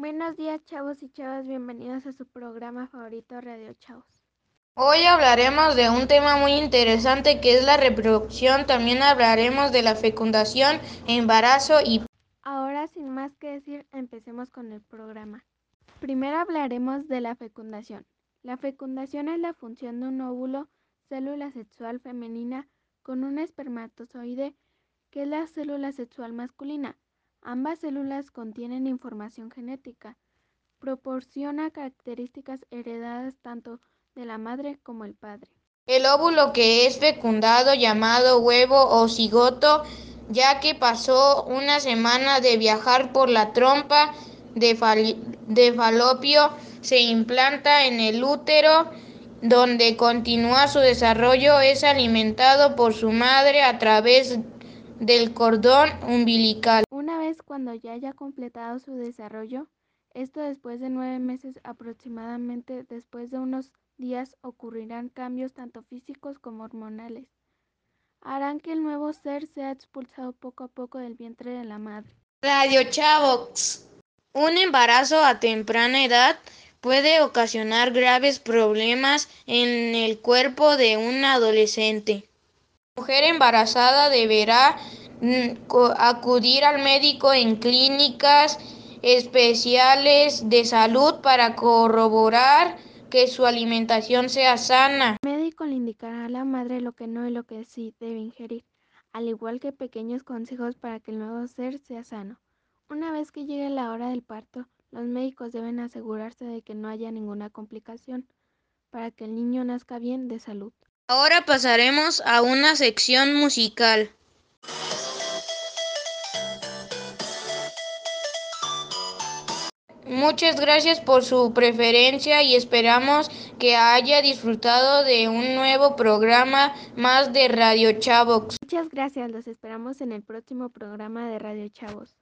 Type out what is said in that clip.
Buenos días, chavos y chavas. Bienvenidos a su programa favorito, Radio Chavos. Hoy hablaremos de un tema muy interesante que es la reproducción. También hablaremos de la fecundación, embarazo y... Ahora, sin más que decir, empecemos con el programa. Primero hablaremos de la fecundación. La fecundación es la función de un óvulo, célula sexual femenina, con un espermatozoide, que es la célula sexual masculina. Ambas células contienen información genética. Proporciona características heredadas tanto de la madre como el padre. El óvulo que es fecundado, llamado huevo o cigoto, ya que pasó una semana de viajar por la trompa de, de falopio, se implanta en el útero, donde continúa su desarrollo, es alimentado por su madre a través del cordón umbilical. Cuando ya haya completado su desarrollo, esto después de nueve meses aproximadamente, después de unos días ocurrirán cambios tanto físicos como hormonales. Harán que el nuevo ser sea expulsado poco a poco del vientre de la madre. Radio Chavox. Un embarazo a temprana edad puede ocasionar graves problemas en el cuerpo de un adolescente. La mujer embarazada deberá acudir al médico en clínicas especiales de salud para corroborar que su alimentación sea sana. El médico le indicará a la madre lo que no y lo que sí debe ingerir, al igual que pequeños consejos para que el nuevo ser sea sano. Una vez que llegue la hora del parto, los médicos deben asegurarse de que no haya ninguna complicación para que el niño nazca bien de salud. Ahora pasaremos a una sección musical. Muchas gracias por su preferencia y esperamos que haya disfrutado de un nuevo programa más de Radio Chavox. Muchas gracias, los esperamos en el próximo programa de Radio Chavos.